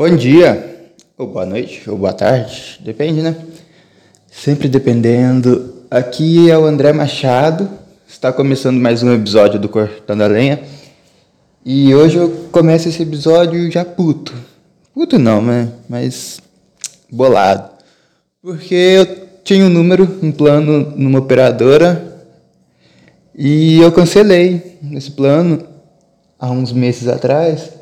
Bom dia, ou boa noite, ou boa tarde, depende, né? Sempre dependendo. Aqui é o André Machado, está começando mais um episódio do Cortando a Lenha. E hoje eu começo esse episódio já puto. Puto não, né? Mas bolado. Porque eu tinha um número, um plano numa operadora e eu cancelei esse plano há uns meses atrás.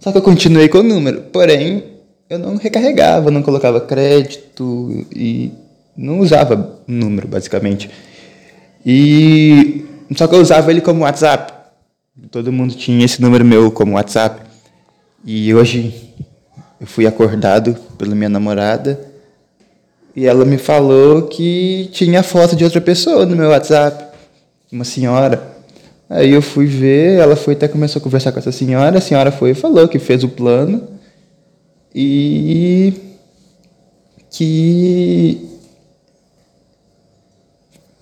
Só que eu continuei com o número. Porém, eu não recarregava, não colocava crédito e não usava o número, basicamente. E só que eu usava ele como WhatsApp. Todo mundo tinha esse número meu como WhatsApp. E hoje eu fui acordado pela minha namorada e ela me falou que tinha foto de outra pessoa no meu WhatsApp, uma senhora. Aí eu fui ver, ela foi até começou a conversar com essa senhora, a senhora foi e falou que fez o plano e que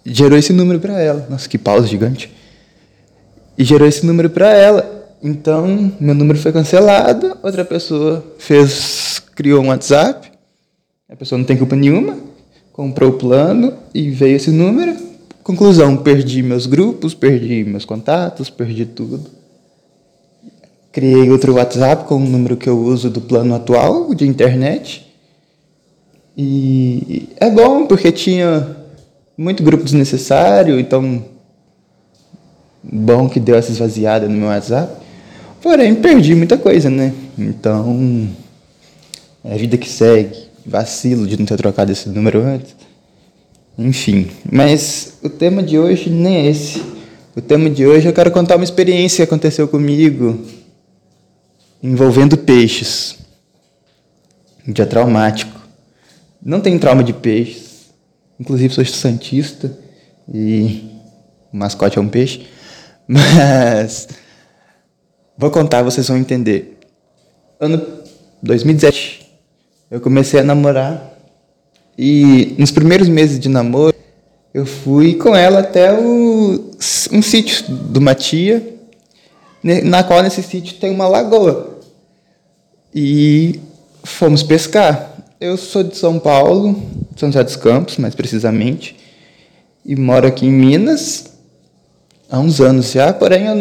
gerou esse número para ela. Nossa, que pausa gigante. E gerou esse número para ela. Então, meu número foi cancelado, outra pessoa fez, criou um WhatsApp. A pessoa não tem culpa nenhuma, comprou o plano e veio esse número. Conclusão, perdi meus grupos, perdi meus contatos, perdi tudo. Criei outro WhatsApp com o número que eu uso do plano atual de internet. E é bom porque tinha muito grupo desnecessário, então bom que deu essa esvaziada no meu WhatsApp. Porém, perdi muita coisa, né? Então, é a vida que segue. Vacilo de não ter trocado esse número antes. Enfim, mas o tema de hoje nem é esse. O tema de hoje eu quero contar uma experiência que aconteceu comigo envolvendo peixes. Um dia traumático. Não tenho trauma de peixes. Inclusive sou santista e o mascote é um peixe. Mas vou contar, vocês vão entender. Ano 2017, eu comecei a namorar e nos primeiros meses de namoro, eu fui com ela até o, um sítio de uma tia, na qual nesse sítio tem uma lagoa. E fomos pescar. Eu sou de São Paulo, São José dos Campos, mais precisamente, e moro aqui em Minas há uns anos já, porém eu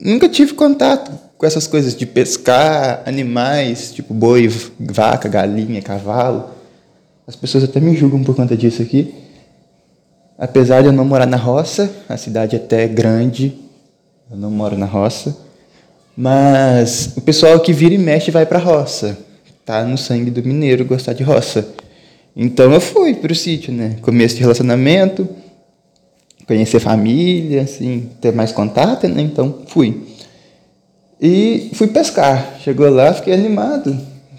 nunca tive contato com essas coisas de pescar animais, tipo boi, vaca, galinha, cavalo. As pessoas até me julgam por conta disso aqui. Apesar de eu não morar na roça, a cidade é até é grande, eu não moro na roça. Mas o pessoal que vira e mexe vai para a roça. Tá no sangue do mineiro gostar de roça. Então eu fui para o sítio, né? Começo de relacionamento, conhecer família, assim, ter mais contato, né? Então fui. E fui pescar. Chegou lá, fiquei animado.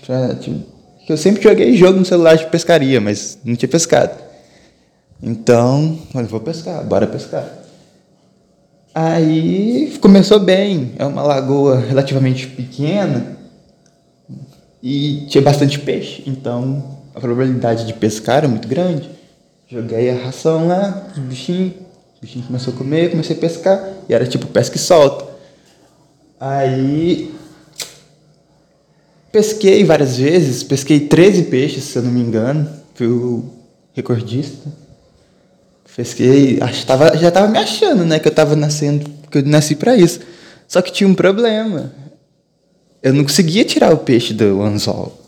Já, tipo, que eu sempre joguei jogo no celular de pescaria, mas não tinha pescado. Então, eu vou pescar, bora pescar. Aí começou bem, é uma lagoa relativamente pequena e tinha bastante peixe, então a probabilidade de pescar era muito grande. Joguei a ração lá, os bichinhos, o bichinho começou a comer, comecei a pescar, e era tipo pesca e solta. Aí Pesquei várias vezes, pesquei 13 peixes, se eu não me engano, fui o recordista. Pesquei, acho, tava, já estava me achando, né, que eu estava nascendo, que eu nasci para isso. Só que tinha um problema. Eu não conseguia tirar o peixe do anzol.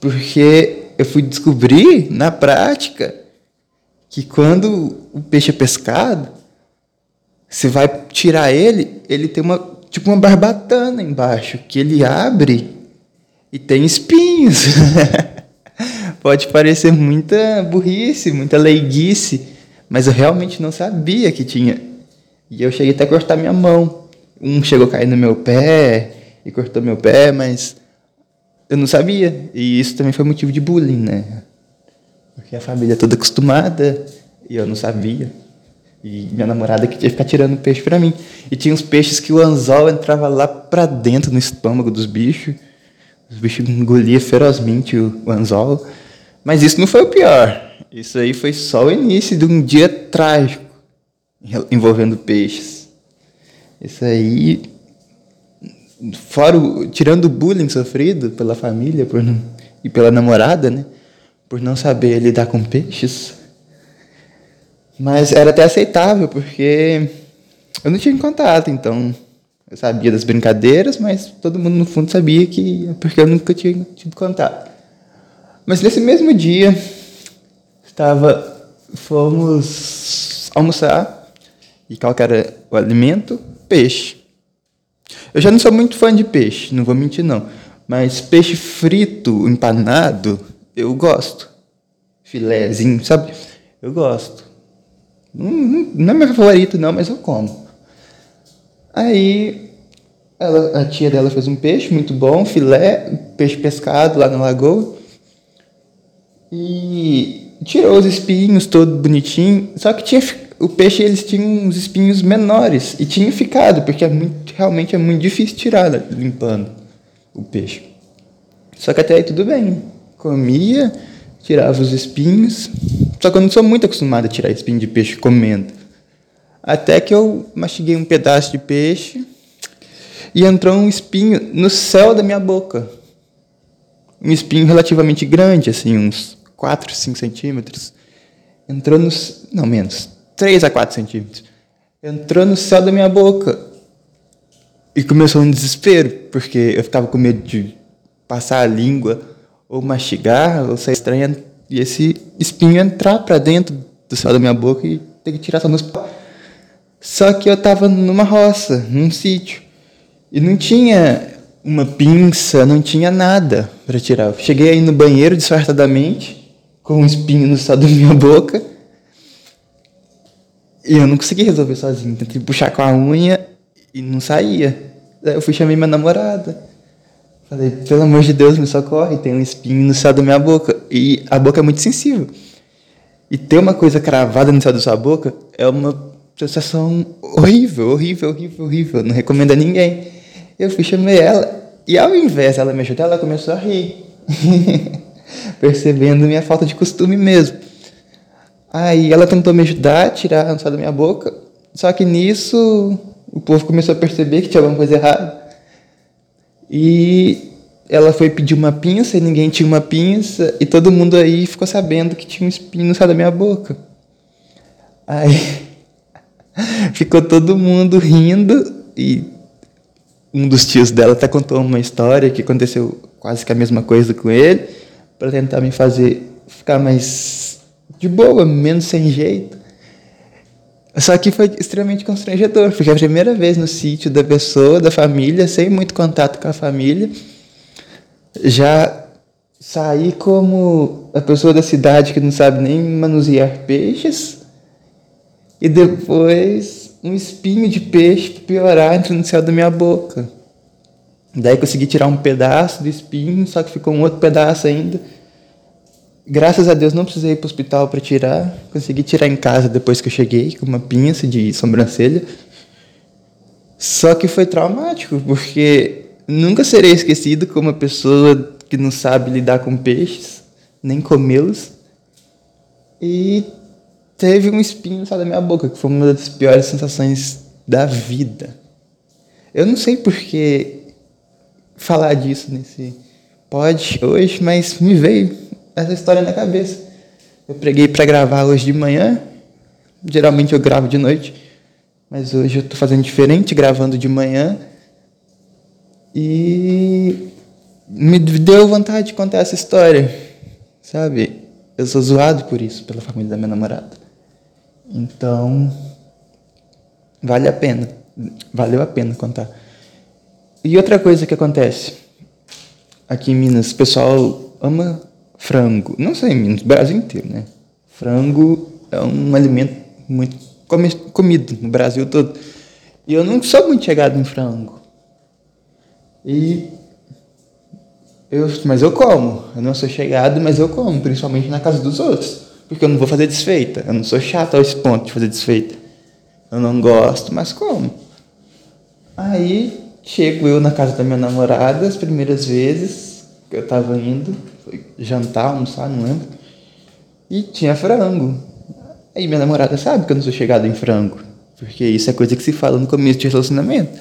Porque eu fui descobrir na prática que quando o peixe é pescado, você vai tirar ele, ele tem uma tipo uma barbatana embaixo que ele abre e tem espinhos. Pode parecer muita burrice, muita leiguice, mas eu realmente não sabia que tinha. E eu cheguei até a cortar minha mão. Um chegou a cair no meu pé e cortou meu pé, mas eu não sabia. E isso também foi motivo de bullying, né? Porque a família é toda acostumada e eu não sabia. E minha namorada que tinha que ficar tirando peixe para mim. E tinha uns peixes que o anzol entrava lá para dentro no estômago dos bichos. Os bichos engoliam ferozmente o, o anzol. Mas isso não foi o pior. Isso aí foi só o início de um dia trágico envolvendo peixes. Isso aí fora o, tirando o bullying sofrido pela família por não, e pela namorada, né? Por não saber lidar com peixes. Mas era até aceitável, porque eu não tinha contato, então eu sabia das brincadeiras, mas todo mundo no fundo sabia que porque eu nunca tinha tido contato. Mas nesse mesmo dia, estava fomos almoçar e qual era o alimento? Peixe. Eu já não sou muito fã de peixe, não vou mentir não, mas peixe frito, empanado, eu gosto. Filézinho, sabe? Eu gosto. Não, não é meu favorito não, mas eu como. Aí ela, a tia dela fez um peixe muito bom, filé, peixe pescado lá na lagoa. E tirou os espinhos todo bonitinho. Só que tinha o peixe eles tinham uns espinhos menores e tinha ficado, porque é muito, realmente é muito difícil tirar né, limpando o peixe. Só que até aí tudo bem. Comia, tirava os espinhos. Só que eu não sou muito acostumado a tirar espinho de peixe comendo. Até que eu mastiguei um pedaço de peixe e entrou um espinho no céu da minha boca. Um espinho relativamente grande, assim, uns 4, 5 centímetros. Entrou nos. Não, menos. 3 a 4 centímetros. Entrou no céu da minha boca. E começou um desespero, porque eu ficava com medo de passar a língua, ou mastigar, ou sair estranha, e esse espinho entrar para dentro do céu da minha boca e ter que tirar só nos só que eu estava numa roça, num sítio. E não tinha uma pinça, não tinha nada para tirar. Eu cheguei aí no banheiro disfarçadamente, com um espinho no céu da minha boca. E eu não consegui resolver sozinho. Tentei puxar com a unha e não saía. Daí eu fui chamar minha namorada. Falei, pelo amor de Deus, me socorre, tem um espinho no céu da minha boca. E a boca é muito sensível. E ter uma coisa cravada no céu da sua boca é uma sensação horrível, horrível, horrível, horrível. Não recomendo a ninguém. Eu fui chamei ela e ao invés dela me ajudar, ela começou a rir. Percebendo minha falta de costume mesmo. Aí ela tentou me ajudar a tirar a da minha boca. Só que nisso o povo começou a perceber que tinha alguma coisa errada. E ela foi pedir uma pinça e ninguém tinha uma pinça. E todo mundo aí ficou sabendo que tinha um espinho no da minha boca. Aí Ficou todo mundo rindo e um dos tios dela até contou uma história que aconteceu quase que a mesma coisa com ele, para tentar me fazer ficar mais de boa, menos sem jeito. Só que foi extremamente constrangedor, porque é a primeira vez no sítio da pessoa, da família, sem muito contato com a família, já saí como a pessoa da cidade que não sabe nem manusear peixes e depois um espinho de peixe piorar entrando no céu da minha boca. Daí consegui tirar um pedaço do espinho, só que ficou um outro pedaço ainda. Graças a Deus não precisei ir para o hospital para tirar. Consegui tirar em casa depois que eu cheguei, com uma pinça de sobrancelha. Só que foi traumático, porque nunca serei esquecido como uma pessoa que não sabe lidar com peixes, nem comê-los. E teve um espinho só da minha boca, que foi uma das piores sensações da vida. Eu não sei por que falar disso nesse pode hoje, mas me veio essa história na cabeça. Eu preguei para gravar hoje de manhã. Geralmente eu gravo de noite, mas hoje eu estou fazendo diferente, gravando de manhã. E me deu vontade de contar essa história, sabe? Eu sou zoado por isso, pela família da minha namorada. Então, vale a pena. Valeu a pena contar. E outra coisa que acontece aqui em Minas, o pessoal ama frango. Não só em Minas, Brasil inteiro, né? Frango é um alimento muito comido no Brasil todo. E eu não sou muito chegado em frango. E eu, mas eu como. Eu não sou chegado, mas eu como, principalmente na casa dos outros. Porque eu não vou fazer desfeita. Eu não sou chato a esse ponto de fazer desfeita. Eu não gosto, mas como? Aí chego eu na casa da minha namorada as primeiras vezes que eu tava indo, foi jantar, almoçar, não lembro. E tinha frango. Aí minha namorada sabe que eu não sou chegado em frango. Porque isso é coisa que se fala no começo de relacionamento.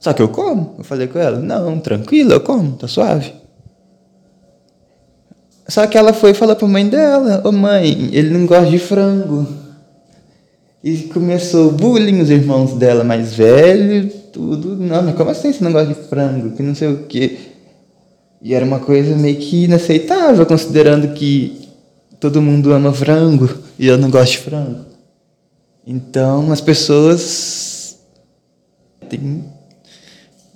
Só que eu como. Eu falei com ela, não, tranquilo, eu como, tá suave. Só que ela foi falar pra mãe dela, ô oh, mãe, ele não gosta de frango. E começou bullying os irmãos dela mais velhos, tudo. Não, mas como assim você não gosta de frango? Que não sei o quê. E era uma coisa meio que inaceitável, considerando que todo mundo ama frango e eu não gosto de frango. Então as pessoas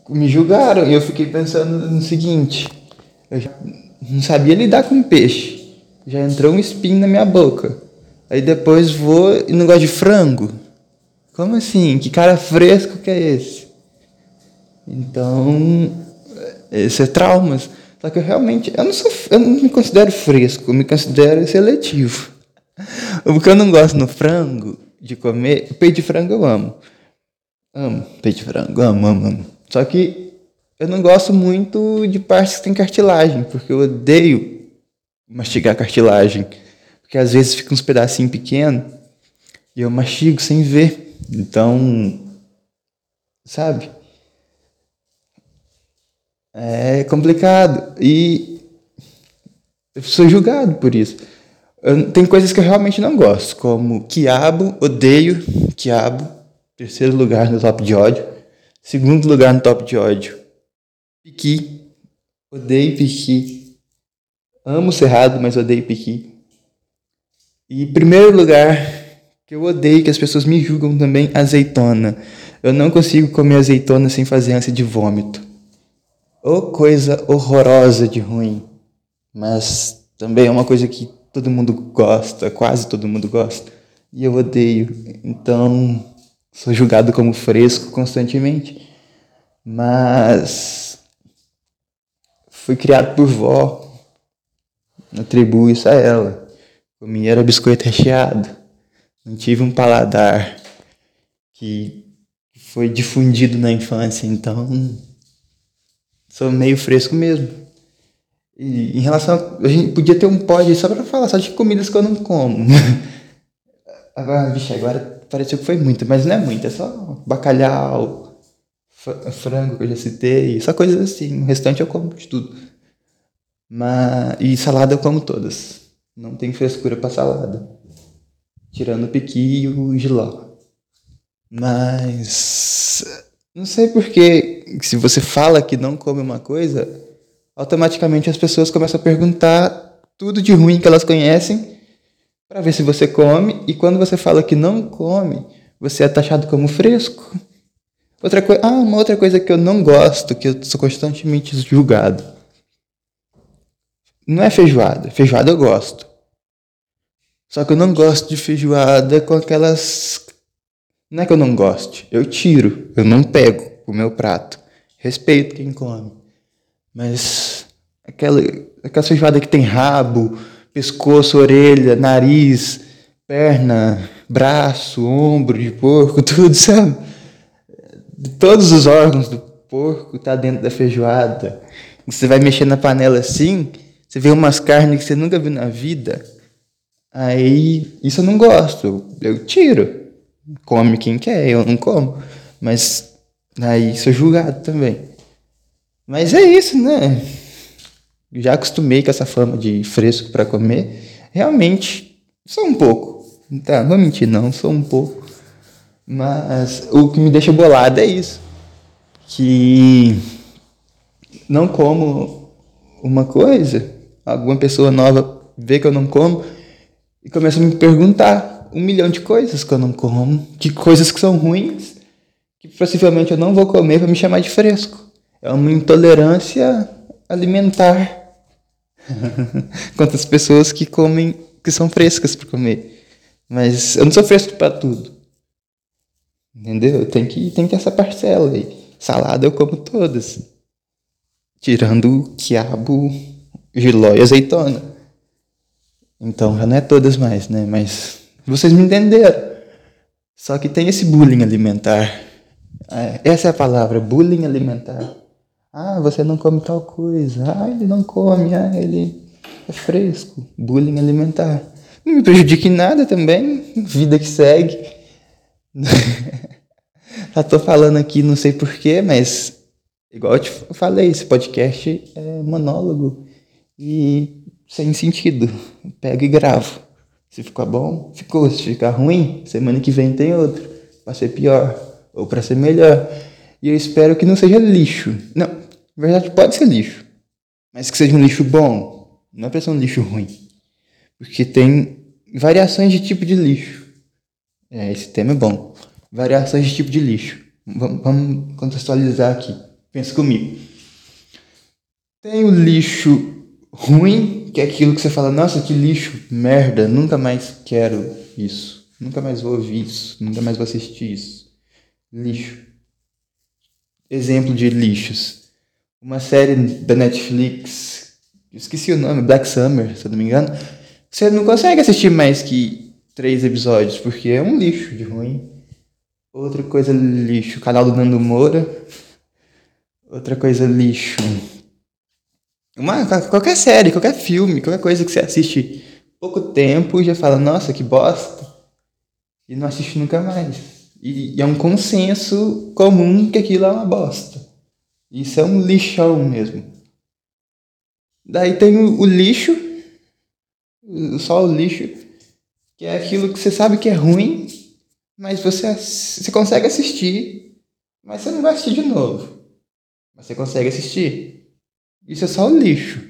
me julgaram e eu fiquei pensando no seguinte: eu já não sabia lidar com peixe, já entrou um espinho na minha boca. Aí depois vou e não gosto de frango. Como assim? Que cara fresco que é esse? Então, esse é traumas. Só que eu realmente, eu não sou, eu não me considero fresco, eu me considero seletivo. O que eu não gosto no frango de comer, peito de frango eu amo. Amo peito de frango, amo, amo, amo. Só que eu não gosto muito de partes que tem cartilagem, porque eu odeio mastigar cartilagem. Porque às vezes fica uns pedacinhos pequenos e eu mastigo sem ver. Então, sabe? É complicado. E eu sou julgado por isso. Eu, tem coisas que eu realmente não gosto, como quiabo, odeio quiabo. Terceiro lugar no top de ódio. Segundo lugar no top de ódio. Piqui. Odeio piqui. Amo cerrado, mas odeio piqui. E primeiro lugar, que eu odeio que as pessoas me julgam também, azeitona. Eu não consigo comer azeitona sem fazer ânsia de vômito. Ô oh, coisa horrorosa de ruim. Mas também é uma coisa que todo mundo gosta, quase todo mundo gosta. E eu odeio. Então, sou julgado como fresco constantemente. Mas fui criado por vó. Atribuo isso a ela. Comi era biscoito recheado. Não tive um paladar que foi difundido na infância, então sou meio fresco mesmo. E em relação a, a gente podia ter um pod só para falar só de comidas que eu não como. agora, vixe, agora pareceu que foi muito, mas não é muito, é só bacalhau, frango que eu já citei, só coisas assim. O restante eu como de tudo. Mas, e salada eu como todas. Não tem frescura pra salada. Tirando o piqui e o giló. Mas. Não sei porque, se você fala que não come uma coisa, automaticamente as pessoas começam a perguntar tudo de ruim que elas conhecem para ver se você come. E quando você fala que não come, você é taxado como fresco. Outra coisa, ah, uma outra coisa que eu não gosto, que eu sou constantemente julgado não é feijoada. Feijoada eu gosto. Só que eu não gosto de feijoada com aquelas. Não é que eu não goste, eu tiro, eu não pego o meu prato. Respeito quem come. Mas aquela, aquela feijoada que tem rabo, pescoço, orelha, nariz, perna, braço, ombro de porco, tudo, sabe? Todos os órgãos do porco tá dentro da feijoada. Você vai mexer na panela assim, você vê umas carnes que você nunca viu na vida, aí isso eu não gosto, eu tiro. Come quem quer, eu não como. Mas aí sou julgado também. Mas é isso, né? Já acostumei com essa fama de fresco para comer. Realmente, sou um pouco. Tá, não vou mentir, não, sou um pouco. Mas o que me deixa bolado é isso. Que não como uma coisa alguma pessoa nova vê que eu não como e começa a me perguntar um milhão de coisas que eu não como, de coisas que são ruins, que possivelmente eu não vou comer para me chamar de fresco. É uma intolerância alimentar. Quantas pessoas que comem, que são frescas para comer. Mas eu não sou fresco para tudo. Entendeu? Tem que, tem que essa parcela aí. Salada eu como todas. Tirando quiabo giló e azeitona. Então já não é todas mais, né? Mas vocês me entenderam. Só que tem esse bullying alimentar. É, essa é a palavra, bullying alimentar. Ah, você não come tal coisa. Ah, ele não come. Ah, ele é fresco. Bullying alimentar. Não me prejudique em nada também. Vida que segue. Já tô falando aqui, não sei porquê, mas igual eu te falei, esse podcast é monólogo e sem sentido. Pego e gravo. Se ficou bom, ficou. Se ficar ruim, semana que vem tem outro. Pra ser pior ou para ser melhor. E eu espero que não seja lixo. Não, na verdade pode ser lixo. Mas que seja um lixo bom. Não é pra ser um lixo ruim. Porque tem variações de tipo de lixo. É, esse tema é bom. Variações de tipo de lixo. Vamos, vamos contextualizar aqui. Pensa comigo. Tem o lixo ruim, que é aquilo que você fala, nossa, que lixo, merda, nunca mais quero isso. Nunca mais vou ouvir isso. Nunca mais vou assistir isso. Lixo. Exemplo de lixos. Uma série da Netflix, esqueci o nome, Black Summer, se eu não me engano. Você não consegue assistir mais que três episódios, porque é um lixo de ruim. Outra coisa lixo, canal do Nando Moura. Outra coisa lixo. Uma, qualquer série, qualquer filme, qualquer coisa que você assiste pouco tempo e já fala, nossa, que bosta. E não assiste nunca mais. E, e é um consenso comum que aquilo é uma bosta. Isso é um lixão mesmo. Daí tem o, o lixo, só o lixo, que é aquilo que você sabe que é ruim, mas você, você consegue assistir, mas você não vai assistir de novo. Mas você consegue assistir. Isso é só o lixo.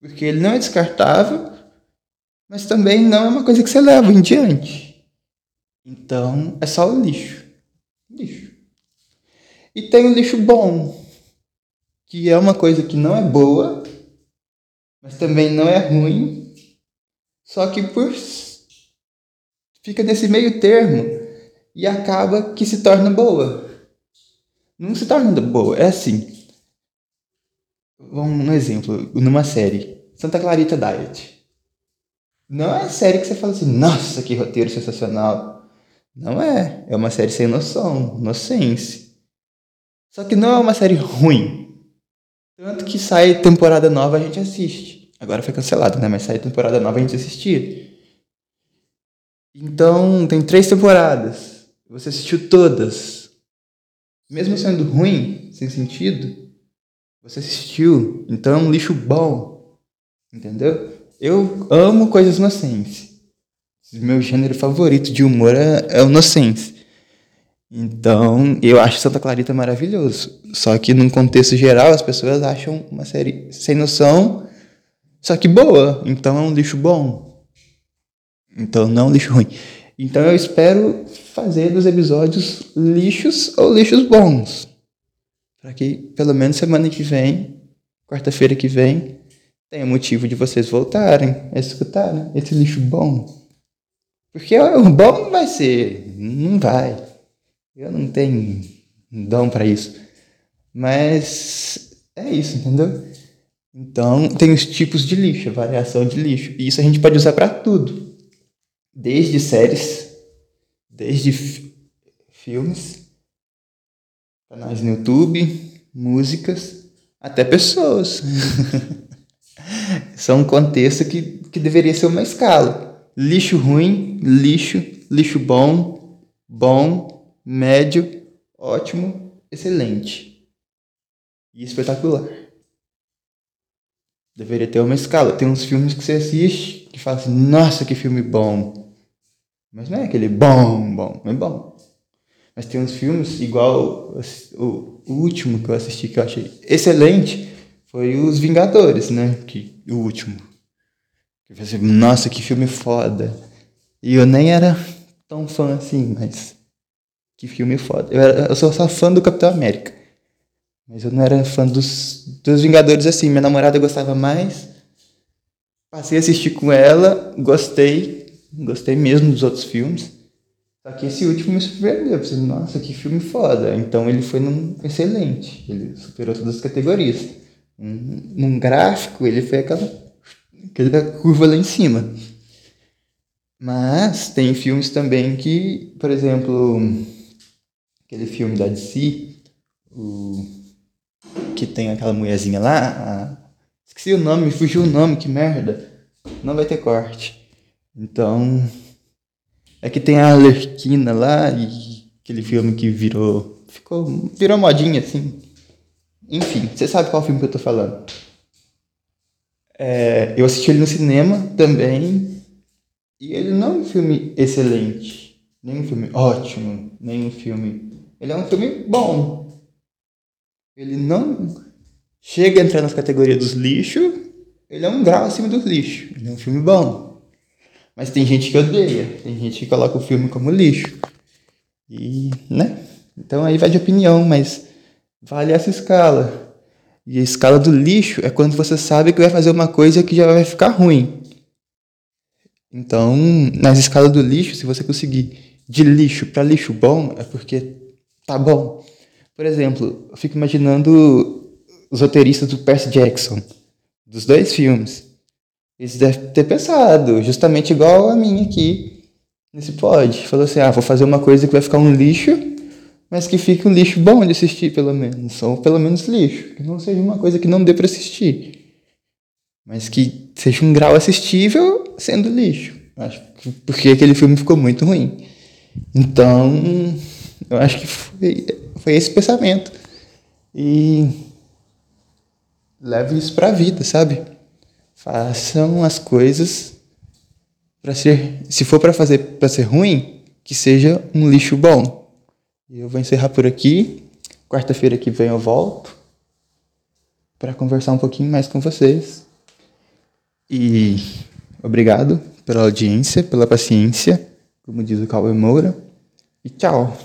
Porque ele não é descartável, mas também não é uma coisa que você leva em diante. Então é só o lixo. Lixo. E tem o lixo bom, que é uma coisa que não é boa, mas também não é ruim, só que por fica nesse meio termo e acaba que se torna boa. Não se torna boa, é assim. Um exemplo, numa série, Santa Clarita Diet. Não é série que você fala assim, nossa, que roteiro sensacional. Não é. É uma série sem noção, inocência. Só que não é uma série ruim. Tanto que sai temporada nova a gente assiste. Agora foi cancelado, né? Mas sai temporada nova a gente assistia. Então, tem três temporadas. Você assistiu todas. Mesmo sendo ruim, sem sentido, você assistiu. Então é um lixo bom. Entendeu? Eu amo coisas inocentes. Meu gênero favorito de humor é, é o Inocência. Então, eu acho Santa Clarita maravilhoso. Só que, num contexto geral, as pessoas acham uma série sem noção, só que boa. Então, é um lixo bom. Então, não lixo ruim. Então, eu espero fazer dos episódios lixos ou lixos bons. Para que, pelo menos, semana que vem, quarta-feira que vem, tenha motivo de vocês voltarem a escutarem esse lixo bom. Porque o bom não vai ser, não vai. Eu não tenho dom para isso. Mas é isso, entendeu? Então, tem os tipos de lixo, variação de lixo. E isso a gente pode usar para tudo. Desde séries, desde filmes, canais no YouTube, músicas, até pessoas. São um contexto que, que deveria ser uma escala lixo ruim, lixo, lixo bom, bom, médio, ótimo, excelente e espetacular. Deveria ter uma escala. Tem uns filmes que você assiste que fala assim, nossa, que filme bom. Mas não é aquele bom, bom, é bom. Mas tem uns filmes, igual o, último que eu assisti que eu achei excelente, foi Os Vingadores, né? Que, o último. Eu pensei, nossa, que filme foda. E eu nem era tão fã assim, mas que filme foda. Eu, era, eu sou só fã do Capitão América. Mas eu não era fã dos, dos Vingadores assim. Minha namorada gostava mais. Passei a assistir com ela, gostei. Gostei mesmo dos outros filmes. Só que esse último me surpreendeu. Eu pensei, nossa, que filme foda. Então ele foi num excelente. Ele superou todas as categorias. Um, num gráfico, ele foi aquela aquela curva lá em cima. Mas tem filmes também que, por exemplo, aquele filme da DC, o, que tem aquela mulherzinha lá, a, esqueci o nome, me fugiu o nome, que merda. Não vai ter corte. Então, é que tem a Alerquina lá e Aquele filme que virou. Ficou. Virou modinha, assim. Enfim, você sabe qual filme que eu tô falando. É, eu assisti ele no cinema também. E ele não é um filme excelente. Nem um filme ótimo. Nem um filme. Ele é um filme bom. Ele não chega a entrar nas categorias dos lixos. Ele é um grau acima dos lixos. Ele é um filme bom. Mas tem gente que odeia. Tem gente que coloca o filme como lixo. E, né? Então aí vai de opinião, mas vale essa escala. E a escala do lixo é quando você sabe que vai fazer uma coisa que já vai ficar ruim. Então, nas escalas do lixo, se você conseguir de lixo para lixo bom, é porque tá bom. Por exemplo, eu fico imaginando os roteiristas do Percy Jackson, dos dois filmes. Eles devem ter pensado, justamente igual a mim aqui, nesse pod. Falou assim: ah, vou fazer uma coisa que vai ficar um lixo, mas que fique um lixo bom de assistir, pelo menos. Ou pelo menos lixo. Que não seja uma coisa que não dê para assistir. Mas que seja um grau assistível sendo lixo. Acho que porque aquele filme ficou muito ruim. Então, eu acho que foi, foi esse pensamento. E leve isso pra vida, sabe? Façam as coisas para ser, se for para fazer para ser ruim, que seja um lixo bom. E eu vou encerrar por aqui. Quarta-feira que vem eu volto para conversar um pouquinho mais com vocês. E obrigado pela audiência, pela paciência, como diz o Cauê Moura. E tchau.